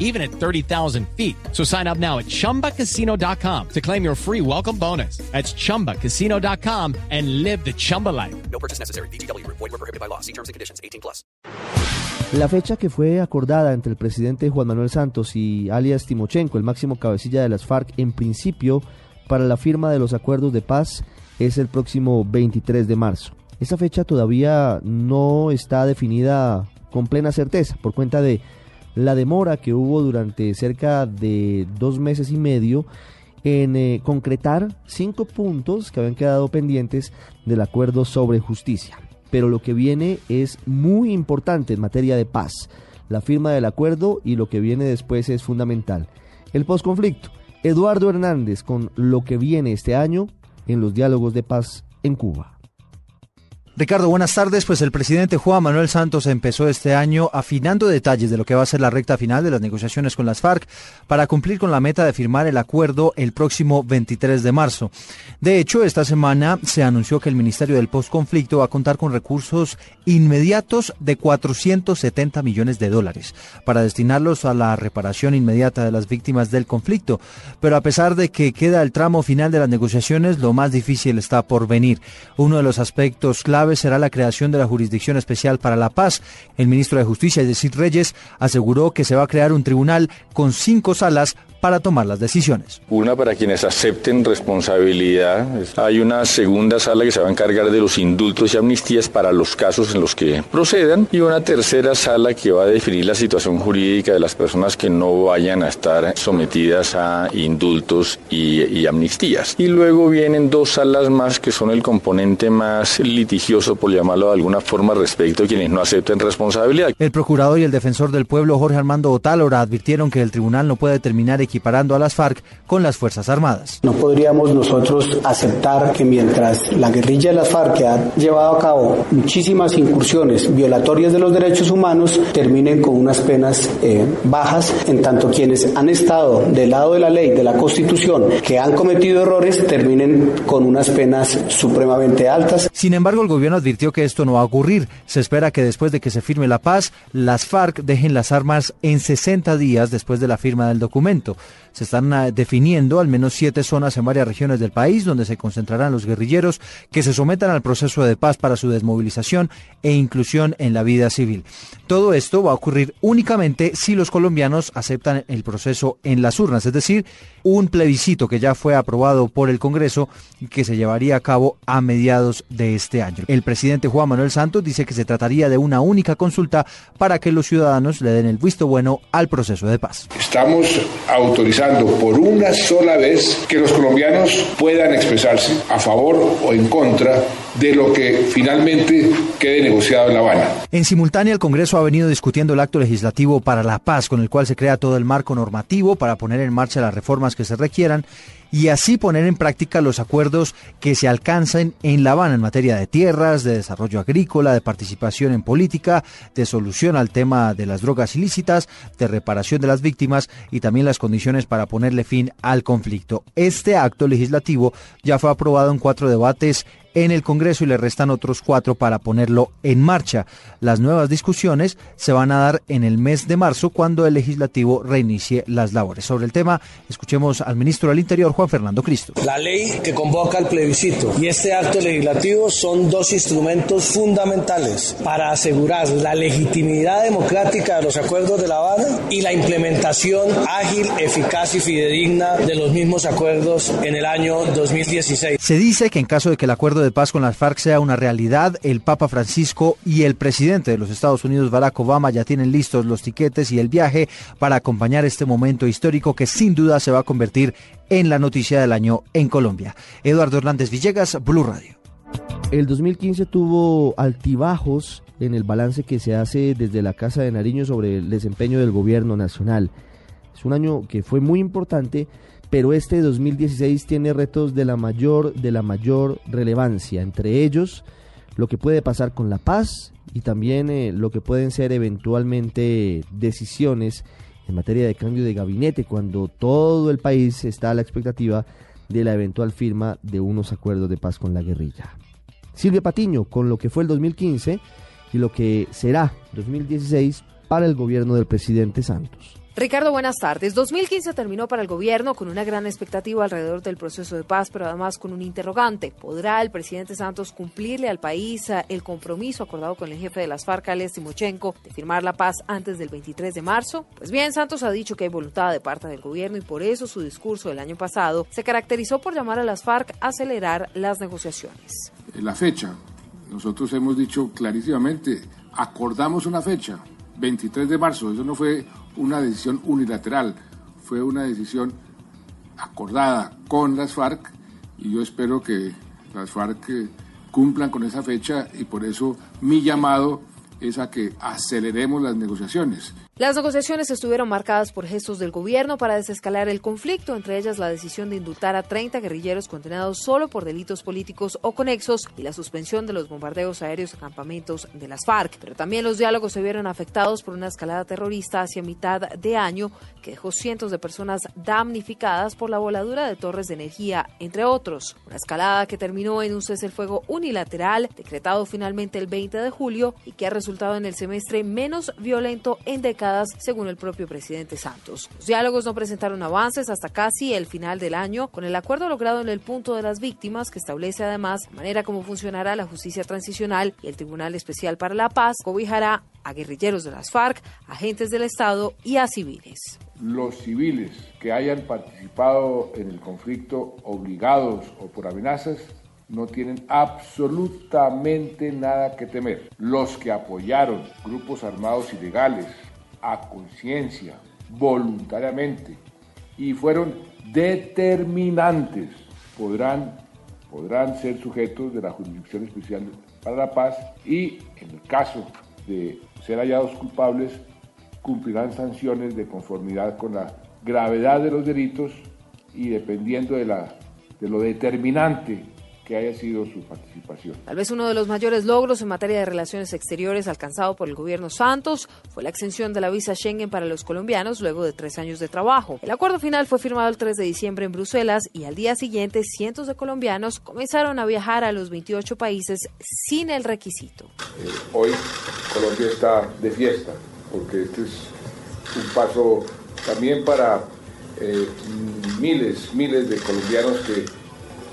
even at 30,000 feet. So sign up now at chumbacasino.com to claim your free welcome bonus. That's chumbacasino.com and live the Chumba life. No purchase necessary. BGW. Void were prohibited by law. See terms and conditions. 18 plus. La fecha que fue acordada entre el presidente Juan Manuel Santos y alias Timochenko, el máximo cabecilla de las FARC, en principio para la firma de los acuerdos de paz es el próximo 23 de marzo. Esa fecha todavía no está definida con plena certeza por cuenta de la demora que hubo durante cerca de dos meses y medio en eh, concretar cinco puntos que habían quedado pendientes del acuerdo sobre justicia. Pero lo que viene es muy importante en materia de paz. La firma del acuerdo y lo que viene después es fundamental. El posconflicto. Eduardo Hernández con lo que viene este año en los diálogos de paz en Cuba. Ricardo, buenas tardes. Pues el presidente Juan Manuel Santos empezó este año afinando detalles de lo que va a ser la recta final de las negociaciones con las FARC para cumplir con la meta de firmar el acuerdo el próximo 23 de marzo. De hecho, esta semana se anunció que el Ministerio del Postconflicto va a contar con recursos inmediatos de 470 millones de dólares para destinarlos a la reparación inmediata de las víctimas del conflicto. Pero a pesar de que queda el tramo final de las negociaciones, lo más difícil está por venir. Uno de los aspectos clave será la creación de la Jurisdicción Especial para la Paz. El ministro de Justicia, Yesid Reyes, aseguró que se va a crear un tribunal con cinco salas para tomar las decisiones. Una para quienes acepten responsabilidad. Hay una segunda sala que se va a encargar de los indultos y amnistías para los casos en los que procedan. Y una tercera sala que va a definir la situación jurídica de las personas que no vayan a estar sometidas a indultos y, y amnistías. Y luego vienen dos salas más que son el componente más litigioso, por llamarlo de alguna forma, respecto a quienes no acepten responsabilidad. El procurador y el defensor del pueblo, Jorge Armando Otálora, advirtieron que el tribunal no puede determinar equiparando a las FARC con las Fuerzas Armadas. No podríamos nosotros aceptar que mientras la guerrilla de las FARC que ha llevado a cabo muchísimas incursiones violatorias de los derechos humanos terminen con unas penas eh, bajas, en tanto quienes han estado del lado de la ley, de la Constitución, que han cometido errores, terminen con unas penas supremamente altas. Sin embargo, el gobierno advirtió que esto no va a ocurrir. Se espera que después de que se firme la paz, las FARC dejen las armas en 60 días después de la firma del documento. Se están ah, definiendo al menos siete zonas en varias regiones del país donde se concentrarán los guerrilleros que se sometan al proceso de paz para su desmovilización e inclusión en la vida civil. Todo esto va a ocurrir únicamente si los colombianos aceptan el proceso en las urnas, es decir, un plebiscito que ya fue aprobado por el Congreso y que se llevaría a cabo a mediados de este año. El presidente Juan Manuel Santos dice que se trataría de una única consulta para que los ciudadanos le den el visto bueno al proceso de paz. Estamos autorizando por una sola vez que los colombianos puedan expresarse a favor o en contra de lo que finalmente quede negociado en La Habana. En simultánea, el Congreso ha venido discutiendo el acto legislativo para la paz, con el cual se crea todo el marco normativo para poner en marcha las reformas que se requieran y así poner en práctica los acuerdos que se alcanzan en La Habana en materia de tierras, de desarrollo agrícola, de participación en política, de solución al tema de las drogas ilícitas, de reparación de las víctimas y también las condiciones para ponerle fin al conflicto. Este acto legislativo ya fue aprobado en cuatro debates en el Congreso y le restan otros cuatro para ponerlo en marcha. Las nuevas discusiones se van a dar en el mes de marzo cuando el legislativo reinicie las labores. Sobre el tema, escuchemos al ministro del Interior, Juan Fernando Cristo. La ley que convoca el plebiscito y este acto legislativo son dos instrumentos fundamentales para asegurar la legitimidad democrática de los acuerdos de La Habana y la implementación ágil, eficaz y fidedigna de los mismos acuerdos en el año 2016. Se dice que en caso de que el acuerdo de paz con las FARC sea una realidad, el Papa Francisco y el presidente de los Estados Unidos, Barack Obama, ya tienen listos los tiquetes y el viaje para acompañar este momento histórico que sin duda se va a convertir en la noticia del año en Colombia. Eduardo Hernández Villegas, Blue Radio. El 2015 tuvo altibajos en el balance que se hace desde la Casa de Nariño sobre el desempeño del gobierno nacional. Es un año que fue muy importante pero este 2016 tiene retos de la mayor de la mayor relevancia, entre ellos lo que puede pasar con la paz y también eh, lo que pueden ser eventualmente decisiones en materia de cambio de gabinete cuando todo el país está a la expectativa de la eventual firma de unos acuerdos de paz con la guerrilla. Silvia Patiño, con lo que fue el 2015 y lo que será 2016 para el gobierno del presidente Santos. Ricardo, buenas tardes. 2015 terminó para el gobierno con una gran expectativa alrededor del proceso de paz, pero además con un interrogante. ¿Podrá el presidente Santos cumplirle al país eh, el compromiso acordado con el jefe de las FARC, Alex Timochenko, de firmar la paz antes del 23 de marzo? Pues bien, Santos ha dicho que hay voluntad de parte del gobierno y por eso su discurso del año pasado se caracterizó por llamar a las FARC a acelerar las negociaciones. La fecha, nosotros hemos dicho clarísimamente, acordamos una fecha, 23 de marzo, eso no fue una decisión unilateral, fue una decisión acordada con las FARC y yo espero que las FARC eh, cumplan con esa fecha y por eso mi llamado es a que aceleremos las negociaciones. Las negociaciones estuvieron marcadas por gestos del gobierno para desescalar el conflicto, entre ellas la decisión de indultar a 30 guerrilleros condenados solo por delitos políticos o conexos y la suspensión de los bombardeos aéreos a campamentos de las FARC. Pero también los diálogos se vieron afectados por una escalada terrorista hacia mitad de año que dejó cientos de personas damnificadas por la voladura de torres de energía, entre otros. Una escalada que terminó en un cese el fuego unilateral, decretado finalmente el 20 de julio y que ha resultado en el semestre menos violento en décadas según el propio presidente Santos. Los diálogos no presentaron avances hasta casi el final del año, con el acuerdo logrado en el punto de las víctimas, que establece además la manera como funcionará la justicia transicional y el Tribunal Especial para la Paz, cobijará a guerrilleros de las FARC, agentes del Estado y a civiles. Los civiles que hayan participado en el conflicto obligados o por amenazas no tienen absolutamente nada que temer. Los que apoyaron grupos armados ilegales, a conciencia, voluntariamente, y fueron determinantes, podrán, podrán ser sujetos de la Jurisdicción Especial para la Paz y, en el caso de ser hallados culpables, cumplirán sanciones de conformidad con la gravedad de los delitos y dependiendo de, la, de lo determinante que haya sido su participación. Tal vez uno de los mayores logros en materia de relaciones exteriores alcanzado por el gobierno Santos fue la extensión de la visa Schengen para los colombianos luego de tres años de trabajo. El acuerdo final fue firmado el 3 de diciembre en Bruselas y al día siguiente cientos de colombianos comenzaron a viajar a los 28 países sin el requisito. Eh, hoy Colombia está de fiesta porque este es un paso también para eh, miles, miles de colombianos que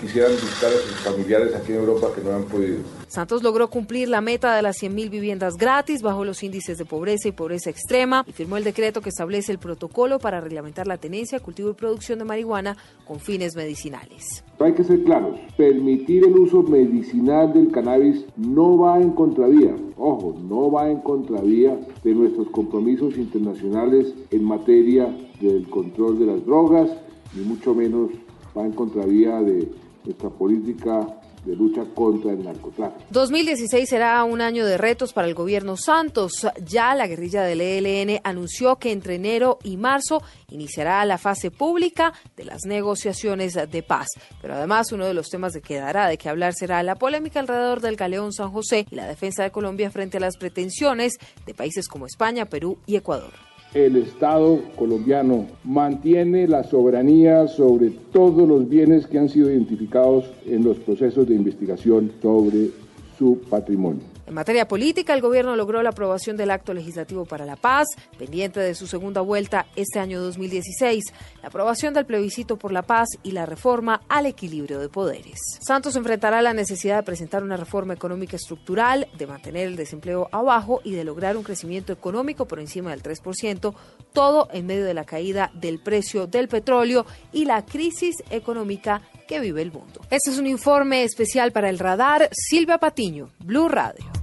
quisieran visitar a sus familiares aquí en Europa que no han podido. Santos logró cumplir la meta de las 100.000 viviendas gratis bajo los índices de pobreza y pobreza extrema y firmó el decreto que establece el protocolo para reglamentar la tenencia, cultivo y producción de marihuana con fines medicinales. Hay que ser claros, permitir el uso medicinal del cannabis no va en contravía, ojo, no va en contravía de nuestros compromisos internacionales en materia del control de las drogas, ni mucho menos va en contravía de nuestra política de lucha contra el narcotráfico. 2016 será un año de retos para el gobierno Santos. Ya la guerrilla del ELN anunció que entre enero y marzo iniciará la fase pública de las negociaciones de paz. Pero además uno de los temas que dará de qué hablar será la polémica alrededor del galeón San José y la defensa de Colombia frente a las pretensiones de países como España, Perú y Ecuador el Estado colombiano mantiene la soberanía sobre todos los bienes que han sido identificados en los procesos de investigación sobre su patrimonio. En materia política, el gobierno logró la aprobación del Acto Legislativo para la Paz, pendiente de su segunda vuelta este año 2016, la aprobación del plebiscito por la paz y la reforma al equilibrio de poderes. Santos enfrentará la necesidad de presentar una reforma económica estructural, de mantener el desempleo abajo y de lograr un crecimiento económico por encima del 3%, todo en medio de la caída del precio del petróleo y la crisis económica que vive el mundo. Este es un informe especial para el radar. Silvia Patiño, Blue Radio.